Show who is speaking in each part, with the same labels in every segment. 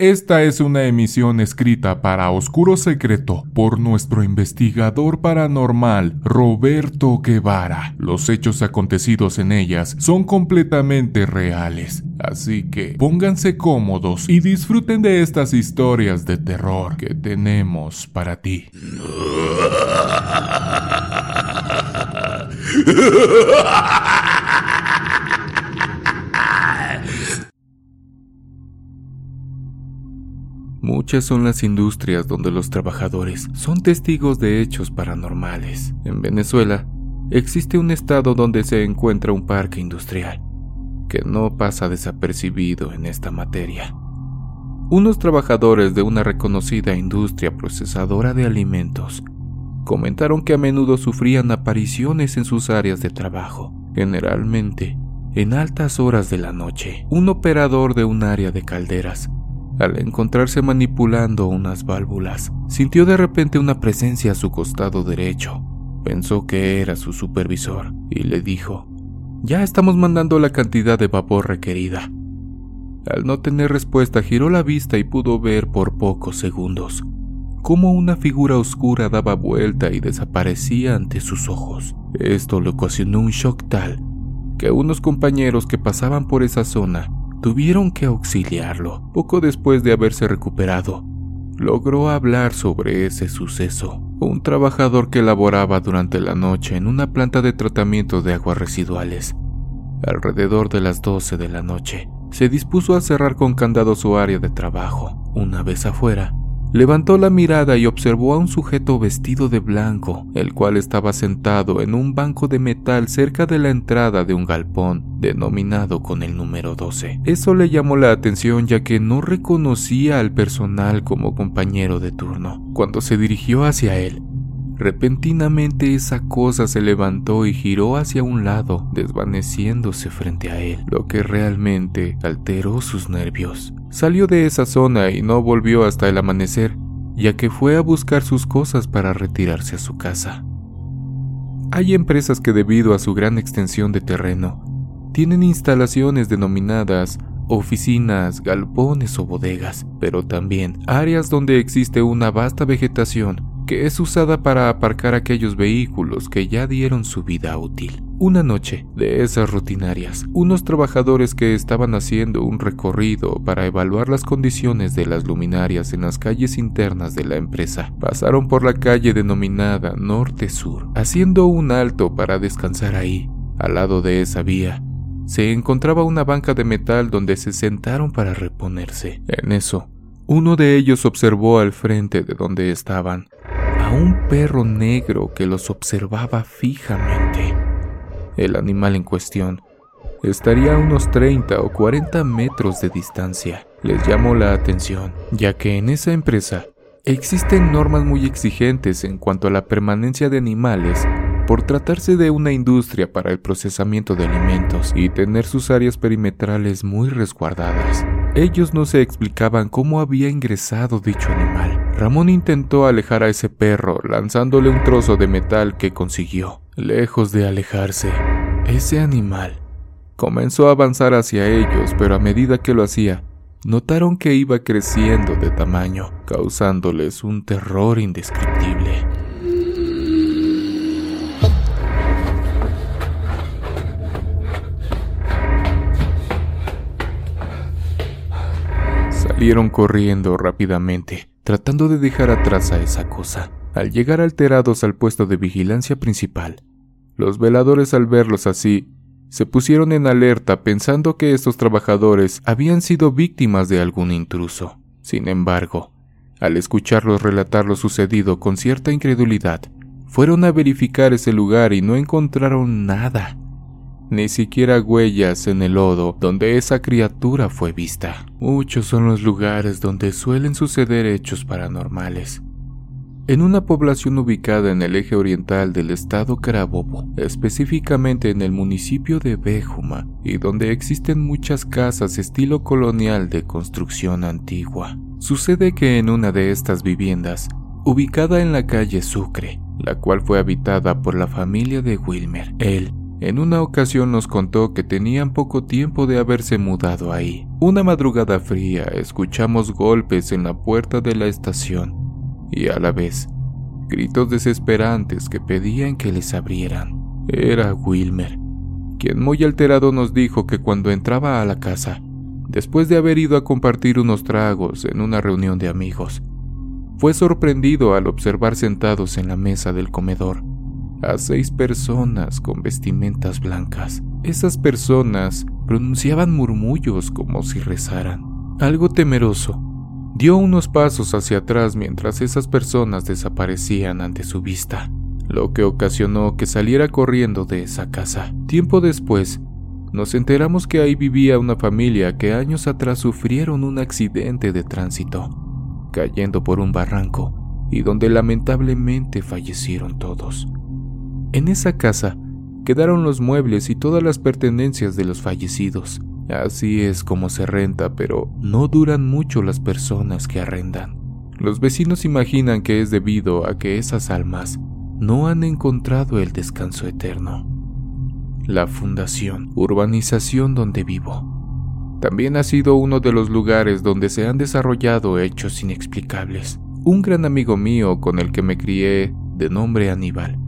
Speaker 1: Esta es una emisión escrita para Oscuro Secreto por nuestro investigador paranormal Roberto Guevara. Los hechos acontecidos en ellas son completamente reales, así que pónganse cómodos y disfruten de estas historias de terror que tenemos para ti.
Speaker 2: Muchas son las industrias donde los trabajadores son testigos de hechos paranormales. En Venezuela existe un estado donde se encuentra un parque industrial que no pasa desapercibido en esta materia. Unos trabajadores de una reconocida industria procesadora de alimentos comentaron que a menudo sufrían apariciones en sus áreas de trabajo, generalmente en altas horas de la noche. Un operador de un área de calderas al encontrarse manipulando unas válvulas, sintió de repente una presencia a su costado derecho. Pensó que era su supervisor y le dijo, ya estamos mandando la cantidad de vapor requerida. Al no tener respuesta giró la vista y pudo ver por pocos segundos cómo una figura oscura daba vuelta y desaparecía ante sus ojos. Esto le ocasionó un shock tal que unos compañeros que pasaban por esa zona tuvieron que auxiliarlo. Poco después de haberse recuperado, logró hablar sobre ese suceso. Un trabajador que laboraba durante la noche en una planta de tratamiento de aguas residuales. Alrededor de las 12 de la noche, se dispuso a cerrar con candado su área de trabajo. Una vez afuera, Levantó la mirada y observó a un sujeto vestido de blanco, el cual estaba sentado en un banco de metal cerca de la entrada de un galpón, denominado con el número 12. Eso le llamó la atención ya que no reconocía al personal como compañero de turno. Cuando se dirigió hacia él, Repentinamente esa cosa se levantó y giró hacia un lado, desvaneciéndose frente a él, lo que realmente alteró sus nervios. Salió de esa zona y no volvió hasta el amanecer, ya que fue a buscar sus cosas para retirarse a su casa. Hay empresas que debido a su gran extensión de terreno, tienen instalaciones denominadas oficinas, galpones o bodegas, pero también áreas donde existe una vasta vegetación que es usada para aparcar aquellos vehículos que ya dieron su vida útil. Una noche de esas rutinarias, unos trabajadores que estaban haciendo un recorrido para evaluar las condiciones de las luminarias en las calles internas de la empresa pasaron por la calle denominada Norte-Sur, haciendo un alto para descansar ahí. Al lado de esa vía se encontraba una banca de metal donde se sentaron para reponerse. En eso, uno de ellos observó al frente de donde estaban un perro negro que los observaba fijamente. El animal en cuestión estaría a unos 30 o 40 metros de distancia. Les llamó la atención, ya que en esa empresa existen normas muy exigentes en cuanto a la permanencia de animales por tratarse de una industria para el procesamiento de alimentos y tener sus áreas perimetrales muy resguardadas. Ellos no se explicaban cómo había ingresado dicho animal. Ramón intentó alejar a ese perro lanzándole un trozo de metal que consiguió. Lejos de alejarse, ese animal comenzó a avanzar hacia ellos, pero a medida que lo hacía, notaron que iba creciendo de tamaño, causándoles un terror indescriptible. Salieron corriendo rápidamente, tratando de dejar atrás a esa cosa. Al llegar alterados al puesto de vigilancia principal, los veladores al verlos así, se pusieron en alerta pensando que estos trabajadores habían sido víctimas de algún intruso. Sin embargo, al escucharlos relatar lo sucedido con cierta incredulidad, fueron a verificar ese lugar y no encontraron nada ni siquiera huellas en el lodo donde esa criatura fue vista. Muchos son los lugares donde suelen suceder hechos paranormales. En una población ubicada en el eje oriental del estado Carabobo, específicamente en el municipio de Béjuma, y donde existen muchas casas estilo colonial de construcción antigua. Sucede que en una de estas viviendas, ubicada en la calle Sucre, la cual fue habitada por la familia de Wilmer, él En una ocasión nos contó que tenían poco tiempo de haberse mudado ahí. Una madrugada fría escuchamos golpes en la puerta de la estación y a la vez gritos desesperantes que pedían que les abrieran. Era Wilmer, quien muy alterado nos dijo que cuando entraba a la casa, después de haber ido a compartir unos tragos en una reunión de amigos, fue sorprendido al observar sentados en la mesa del comedor a seis personas con vestimentas blancas. Esas personas pronunciaban murmullos como si rezaran. Algo temeroso, dio unos pasos hacia atrás mientras esas personas desaparecían ante su vista, lo que ocasionó que saliera corriendo de esa casa. Tiempo después, nos enteramos que ahí vivía una familia que años atrás sufrieron un accidente de tránsito, cayendo por un barranco y donde lamentablemente fallecieron todos. En esa casa quedaron los muebles y todas las pertenencias de los fallecidos. Así es como se renta, pero no duran mucho las personas que arrendan. Los vecinos imaginan que es debido a que esas almas no han encontrado el descanso eterno. La fundación, urbanización donde vivo, también ha sido uno de los lugares donde se han desarrollado hechos inexplicables. Un gran amigo mío con el que me crié, de nombre Aníbal,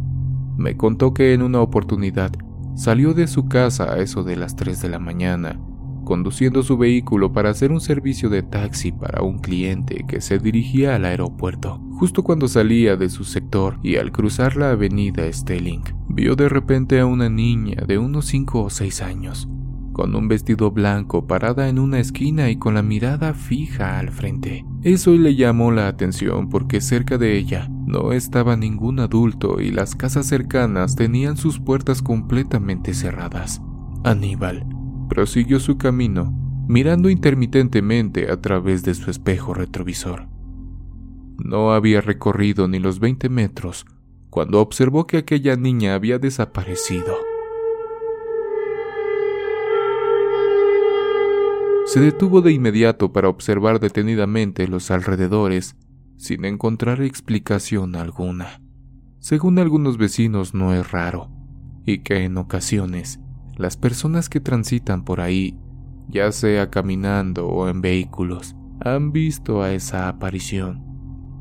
Speaker 2: me contó que en una oportunidad salió de su casa a eso de las 3 de la mañana, conduciendo su vehículo para hacer un servicio de taxi para un cliente que se dirigía al aeropuerto. Justo cuando salía de su sector y al cruzar la avenida Stelling, vio de repente a una niña de unos 5 o 6 años, con un vestido blanco parada en una esquina y con la mirada fija al frente. Eso le llamó la atención porque cerca de ella no estaba ningún adulto y las casas cercanas tenían sus puertas completamente cerradas. Aníbal prosiguió su camino, mirando intermitentemente a través de su espejo retrovisor. No había recorrido ni los 20 metros cuando observó que aquella niña había desaparecido. Se detuvo de inmediato para observar detenidamente los alrededores, sin encontrar explicación alguna. Según algunos vecinos no es raro, y que en ocasiones las personas que transitan por ahí, ya sea caminando o en vehículos, han visto a esa aparición.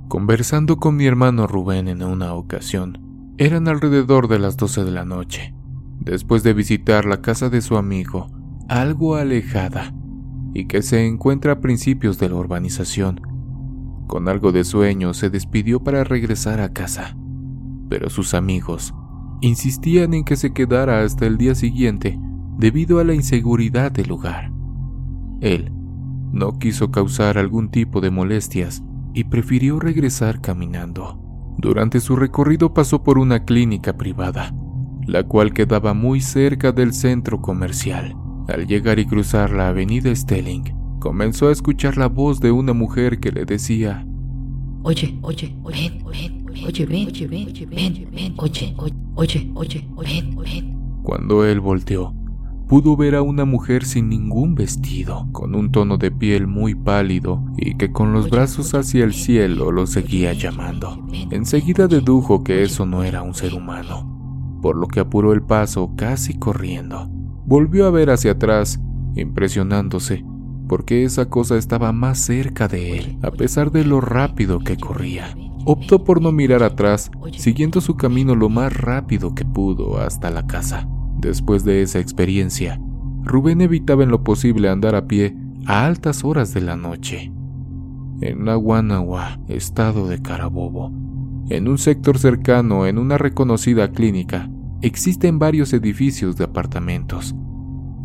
Speaker 2: Conversando con mi hermano Rubén en una ocasión, eran alrededor de las 12 de la noche, después de visitar la casa de su amigo, algo alejada, y que se encuentra a principios de la urbanización. Con algo de sueño se despidió para regresar a casa, pero sus amigos insistían en que se quedara hasta el día siguiente debido a la inseguridad del lugar. Él no quiso causar algún tipo de molestias y prefirió regresar caminando. Durante su recorrido pasó por una clínica privada, la cual quedaba muy cerca del centro comercial. Al llegar y cruzar la avenida Stelling, comenzó a escuchar la voz de una mujer que le decía,
Speaker 3: Oye, oye, ven, ven, oye, ven, oye, ven, ven, ven, oye, oye, oye, ven, ven.
Speaker 2: Cuando él volteó, pudo ver a una mujer sin ningún vestido, con un tono de piel muy pálido y que con los brazos hacia el cielo lo seguía llamando. Enseguida dedujo que eso no era un ser humano, por lo que apuró el paso casi corriendo. Volvió a ver hacia atrás, impresionándose, porque esa cosa estaba más cerca de él, a pesar de lo rápido que corría. Optó por no mirar atrás, siguiendo su camino lo más rápido que pudo hasta la casa. Después de esa experiencia, Rubén evitaba en lo posible andar a pie a altas horas de la noche. En Naguanagua, estado de Carabobo, en un sector cercano, en una reconocida clínica, existen varios edificios de apartamentos.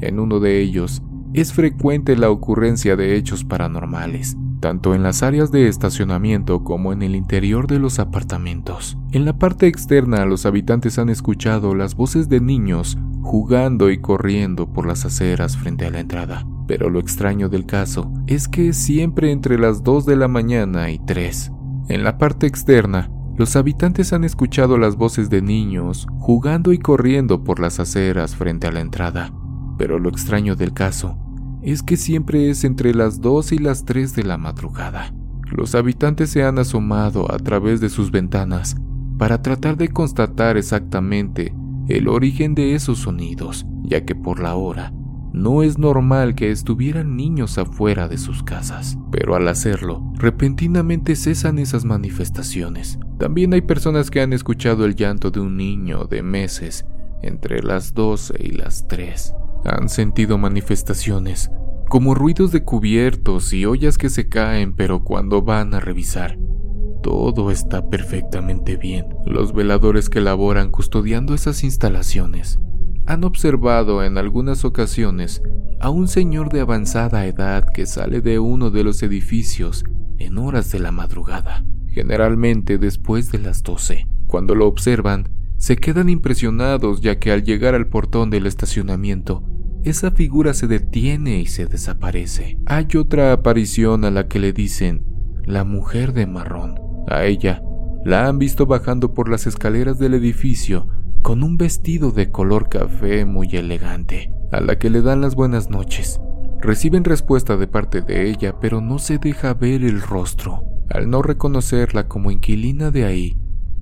Speaker 2: En uno de ellos es frecuente la ocurrencia de hechos paranormales, tanto en las áreas de estacionamiento como en el interior de los apartamentos. En la parte externa los habitantes han escuchado las voces de niños jugando y corriendo por las aceras frente a la entrada. Pero lo extraño del caso es que siempre entre las 2 de la mañana y 3. En la parte externa los habitantes han escuchado las voces de niños jugando y corriendo por las aceras frente a la entrada, pero lo extraño del caso es que siempre es entre las 2 y las 3 de la madrugada. Los habitantes se han asomado a través de sus ventanas para tratar de constatar exactamente el origen de esos sonidos, ya que por la hora no es normal que estuvieran niños afuera de sus casas, pero al hacerlo, repentinamente cesan esas manifestaciones. También hay personas que han escuchado el llanto de un niño de meses entre las 12 y las 3. Han sentido manifestaciones como ruidos de cubiertos y ollas que se caen, pero cuando van a revisar, todo está perfectamente bien. Los veladores que laboran custodiando esas instalaciones han observado en algunas ocasiones a un señor de avanzada edad que sale de uno de los edificios en horas de la madrugada, generalmente después de las 12. Cuando lo observan, se quedan impresionados ya que al llegar al portón del estacionamiento, esa figura se detiene y se desaparece. Hay otra aparición a la que le dicen la mujer de marrón. A ella la han visto bajando por las escaleras del edificio con un vestido de color café muy elegante, a la que le dan las buenas noches. Reciben respuesta de parte de ella, pero no se deja ver el rostro. Al no reconocerla como inquilina de ahí,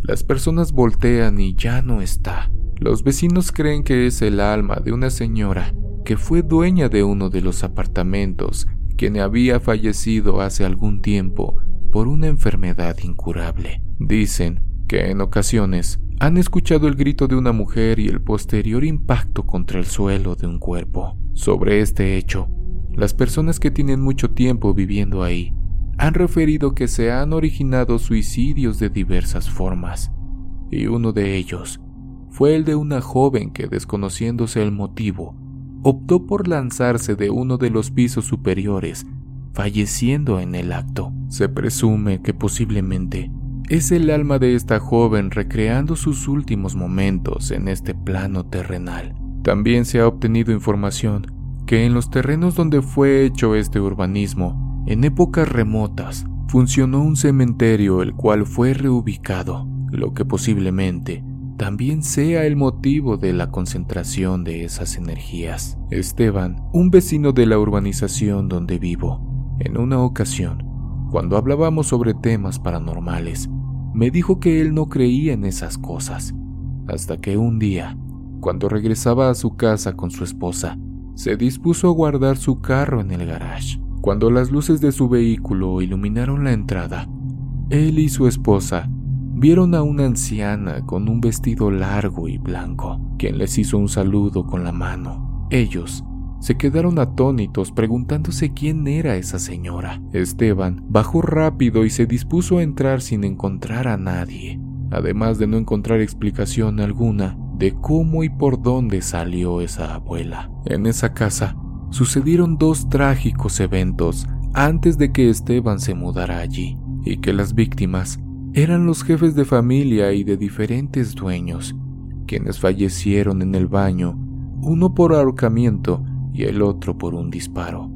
Speaker 2: las personas voltean y ya no está. Los vecinos creen que es el alma de una señora que fue dueña de uno de los apartamentos, quien había fallecido hace algún tiempo por una enfermedad incurable. Dicen que en ocasiones han escuchado el grito de una mujer y el posterior impacto contra el suelo de un cuerpo. Sobre este hecho, las personas que tienen mucho tiempo viviendo ahí han referido que se han originado suicidios de diversas formas, y uno de ellos fue el de una joven que, desconociéndose el motivo, optó por lanzarse de uno de los pisos superiores, falleciendo en el acto. Se presume que posiblemente es el alma de esta joven recreando sus últimos momentos en este plano terrenal. También se ha obtenido información que en los terrenos donde fue hecho este urbanismo, en épocas remotas, funcionó un cementerio el cual fue reubicado, lo que posiblemente también sea el motivo de la concentración de esas energías. Esteban, un vecino de la urbanización donde vivo, en una ocasión, cuando hablábamos sobre temas paranormales, me dijo que él no creía en esas cosas, hasta que un día, cuando regresaba a su casa con su esposa, se dispuso a guardar su carro en el garage. Cuando las luces de su vehículo iluminaron la entrada, él y su esposa vieron a una anciana con un vestido largo y blanco, quien les hizo un saludo con la mano. Ellos se quedaron atónitos preguntándose quién era esa señora. Esteban bajó rápido y se dispuso a entrar sin encontrar a nadie, además de no encontrar explicación alguna de cómo y por dónde salió esa abuela. En esa casa sucedieron dos trágicos eventos antes de que Esteban se mudara allí, y que las víctimas eran los jefes de familia y de diferentes dueños, quienes fallecieron en el baño, uno por ahorcamiento y el otro por un disparo.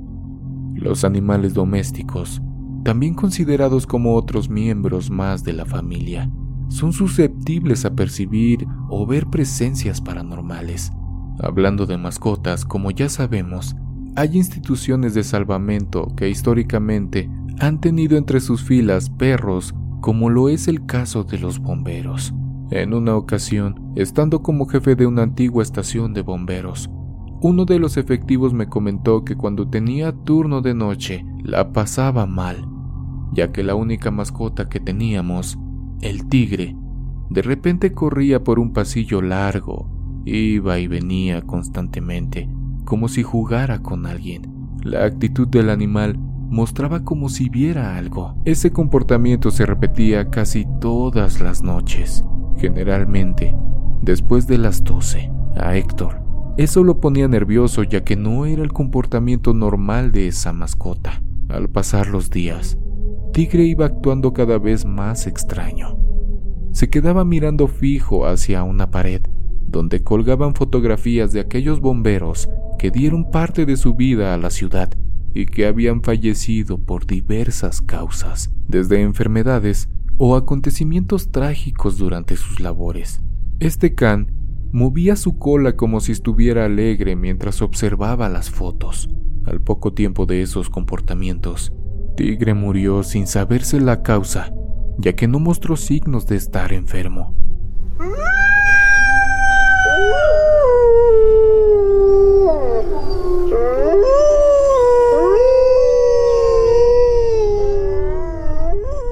Speaker 2: Los animales domésticos, también considerados como otros miembros más de la familia, son susceptibles a percibir o ver presencias paranormales. Hablando de mascotas, como ya sabemos, hay instituciones de salvamento que históricamente han tenido entre sus filas perros como lo es el caso de los bomberos. En una ocasión, estando como jefe de una antigua estación de bomberos, uno de los efectivos me comentó que cuando tenía turno de noche la pasaba mal, ya que la única mascota que teníamos, el tigre, de repente corría por un pasillo largo, iba y venía constantemente, como si jugara con alguien. La actitud del animal mostraba como si viera algo. Ese comportamiento se repetía casi todas las noches, generalmente después de las 12. A Héctor, eso lo ponía nervioso ya que no era el comportamiento normal de esa mascota. Al pasar los días, Tigre iba actuando cada vez más extraño. Se quedaba mirando fijo hacia una pared, donde colgaban fotografías de aquellos bomberos que dieron parte de su vida a la ciudad y que habían fallecido por diversas causas, desde enfermedades o acontecimientos trágicos durante sus labores. Este can movía su cola como si estuviera alegre mientras observaba las fotos. Al poco tiempo de esos comportamientos, Tigre murió sin saberse la causa, ya que no mostró signos de estar enfermo.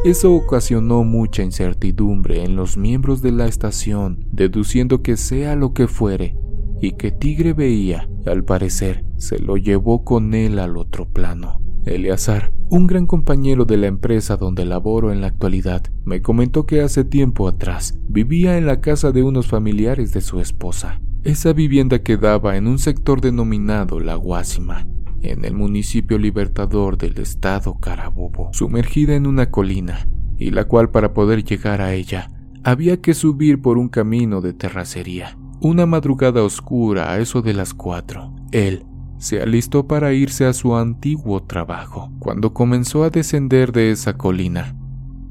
Speaker 2: Eso ocasionó mucha incertidumbre en los miembros de la estación, deduciendo que sea lo que fuere, y que Tigre veía, al parecer, se lo llevó con él al otro plano. Eleazar, un gran compañero de la empresa donde laboro en la actualidad, me comentó que hace tiempo atrás vivía en la casa de unos familiares de su esposa. Esa vivienda quedaba en un sector denominado La Guásima, en el municipio libertador del estado Carabobo, sumergida en una colina, y la cual para poder llegar a ella había que subir por un camino de terracería. Una madrugada oscura a eso de las cuatro, él se alistó para irse a su antiguo trabajo. Cuando comenzó a descender de esa colina,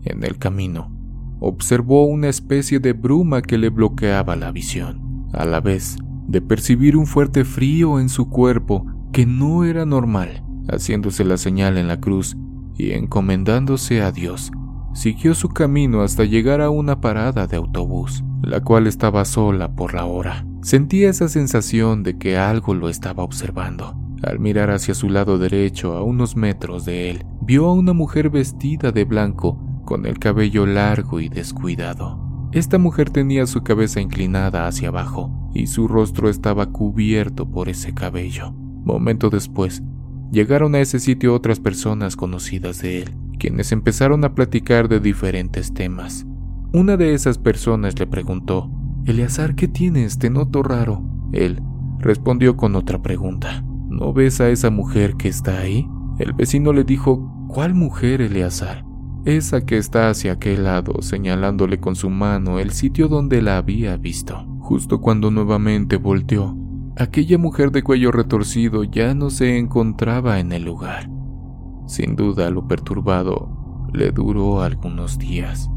Speaker 2: en el camino, observó una especie de bruma que le bloqueaba la visión, a la vez de percibir un fuerte frío en su cuerpo que no era normal, haciéndose la señal en la cruz y encomendándose a Dios. Siguió su camino hasta llegar a una parada de autobús, la cual estaba sola por la hora. Sentía esa sensación de que algo lo estaba observando. Al mirar hacia su lado derecho, a unos metros de él, vio a una mujer vestida de blanco, con el cabello largo y descuidado. Esta mujer tenía su cabeza inclinada hacia abajo y su rostro estaba cubierto por ese cabello. Momento después, llegaron a ese sitio otras personas conocidas de él, quienes empezaron a platicar de diferentes temas. Una de esas personas le preguntó Eleazar, ¿qué tienes? Te noto raro. Él respondió con otra pregunta. ¿No ves a esa mujer que está ahí? El vecino le dijo, ¿cuál mujer, Eleazar? Esa que está hacia aquel lado, señalándole con su mano el sitio donde la había visto. Justo cuando nuevamente volteó, aquella mujer de cuello retorcido ya no se encontraba en el lugar. Sin duda lo perturbado le duró algunos días.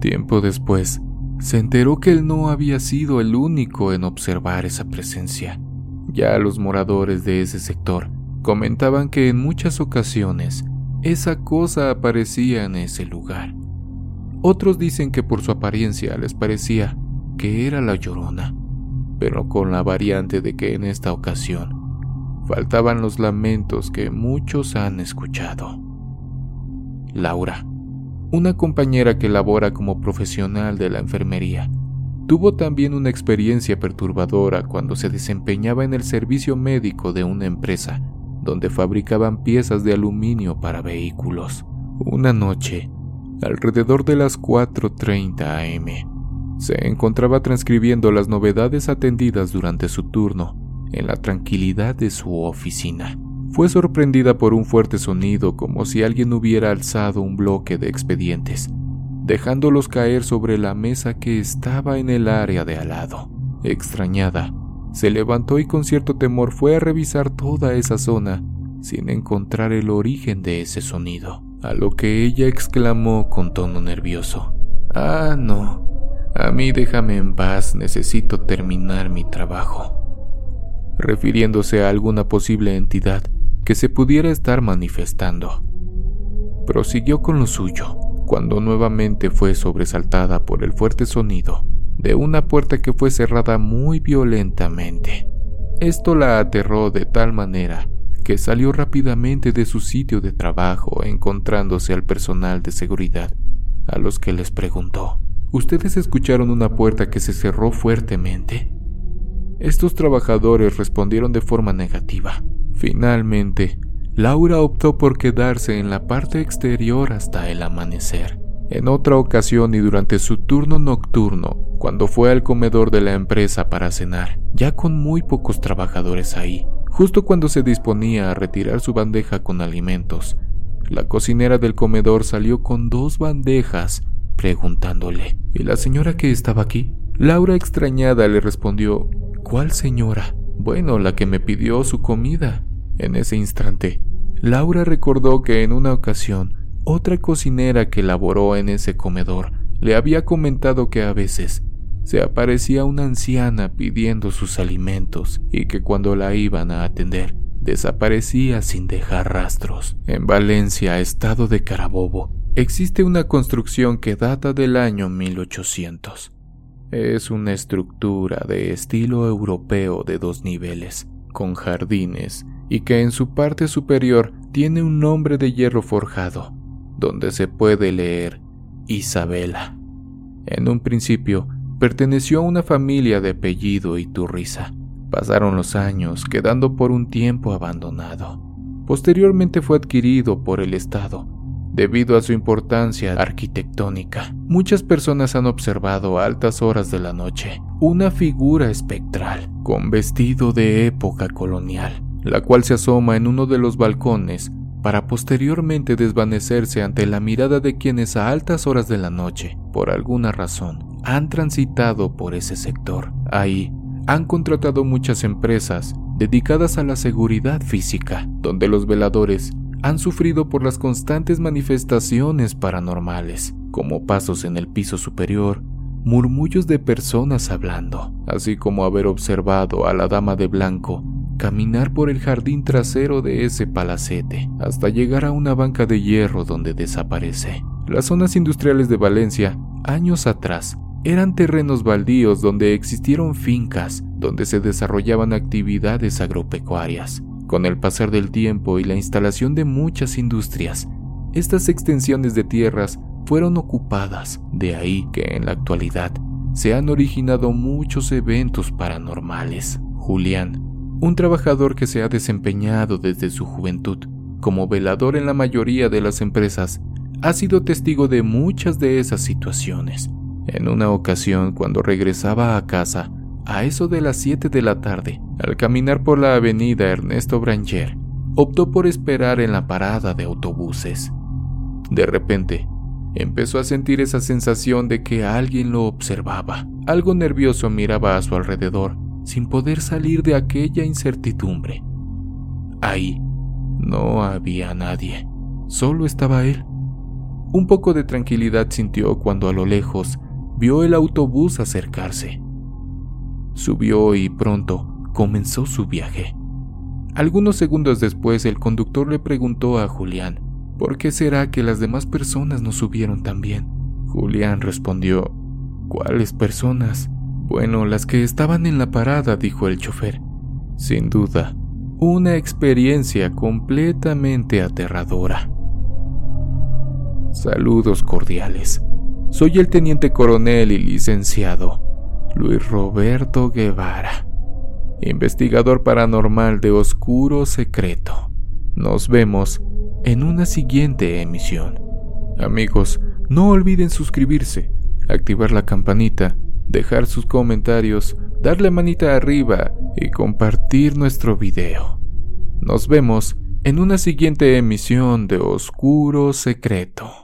Speaker 2: Tiempo después, se enteró que él no había sido el único en observar esa presencia. Ya los moradores de ese sector comentaban que en muchas ocasiones esa cosa aparecía en ese lugar. Otros dicen que por su apariencia les parecía que era la llorona, pero con la variante de que en esta ocasión faltaban los lamentos que muchos han escuchado. Laura una compañera que labora como profesional de la enfermería. Tuvo también una experiencia perturbadora cuando se desempeñaba en el servicio médico de una empresa donde fabricaban piezas de aluminio para vehículos. Una noche, alrededor de las 4.30 am, se encontraba transcribiendo las novedades atendidas durante su turno en la tranquilidad de su oficina fue sorprendida por un fuerte sonido como si alguien hubiera alzado un bloque de expedientes, dejándolos caer sobre la mesa que estaba en el área de al lado. Extrañada, se levantó y con cierto temor fue a revisar toda esa zona sin encontrar el origen de ese sonido, a lo que ella exclamó con tono nervioso. Ah, no. A mí déjame en paz, necesito terminar mi trabajo. Refiriéndose a alguna posible entidad que se pudiera estar manifestando. Prosiguió con lo suyo, cuando nuevamente fue sobresaltada por el fuerte sonido de una puerta que fue cerrada muy violentamente. Esto la aterró de tal manera que salió rápidamente de su sitio de trabajo encontrándose al personal de seguridad, a los que les preguntó, ¿Ustedes escucharon una puerta que se cerró fuertemente? Estos trabajadores respondieron de forma negativa, Finalmente, Laura optó por quedarse en la parte exterior hasta el amanecer. En otra ocasión y durante su turno nocturno, cuando fue al comedor de la empresa para cenar, ya con muy pocos trabajadores ahí, justo cuando se disponía a retirar su bandeja con alimentos, la cocinera del comedor salió con dos bandejas, preguntándole, ¿Y la señora que estaba aquí? Laura extrañada le respondió, ¿Cuál señora? Bueno, la que me pidió su comida. En ese instante, Laura recordó que en una ocasión, otra cocinera que laboró en ese comedor le había comentado que a veces se aparecía una anciana pidiendo sus alimentos y que cuando la iban a atender, desaparecía sin dejar rastros. En Valencia, estado de Carabobo, existe una construcción que data del año 1800. Es una estructura de estilo europeo de dos niveles, con jardines, y que en su parte superior tiene un nombre de hierro forjado. donde se puede leer Isabela. En un principio, perteneció a una familia de apellido Iturriza. Pasaron los años, quedando por un tiempo abandonado. Posteriormente fue adquirido por el Estado, debido a su importancia arquitectónica. Muchas personas han observado a altas horas de la noche una figura espectral, con vestido de época colonial, la cual se asoma en uno de los balcones para posteriormente desvanecerse ante la mirada de quienes a altas horas de la noche, por alguna razón, han transitado por ese sector. Ahí han contratado muchas empresas dedicadas a la seguridad física, donde los veladores han sufrido por las constantes manifestaciones paranormales, como pasos en el piso superior, murmullos de personas hablando, así como haber observado a la dama de blanco caminar por el jardín trasero de ese palacete hasta llegar a una banca de hierro donde desaparece. Las zonas industriales de Valencia, años atrás, eran terrenos baldíos donde existieron fincas donde se desarrollaban actividades agropecuarias. Con el pasar del tiempo y la instalación de muchas industrias, estas extensiones de tierras fueron ocupadas, de ahí que en la actualidad se han originado muchos eventos paranormales. Julián, un trabajador que se ha desempeñado desde su juventud como velador en la mayoría de las empresas, ha sido testigo de muchas de esas situaciones. En una ocasión, cuando regresaba a casa, a eso de las 7 de la tarde, al caminar por la avenida Ernesto Branger, optó por esperar en la parada de autobuses. De repente, empezó a sentir esa sensación de que alguien lo observaba. Algo nervioso miraba a su alrededor, sin poder salir de aquella incertidumbre. Ahí no había nadie, solo estaba él. Un poco de tranquilidad sintió cuando a lo lejos vio el autobús acercarse. Subió y pronto comenzó su viaje. Algunos segundos después el conductor le preguntó a Julián, ¿por qué será que las demás personas no subieron también? Julián respondió, ¿cuáles personas? Bueno, las que estaban en la parada, dijo el chofer. Sin duda, una experiencia completamente aterradora. Saludos cordiales. Soy el teniente coronel y licenciado Luis Roberto Guevara, investigador paranormal de Oscuro Secreto. Nos vemos en una siguiente emisión. Amigos, no olviden suscribirse, activar la campanita, dejar sus comentarios, darle manita arriba y compartir nuestro video. Nos vemos en una siguiente emisión de Oscuro Secreto.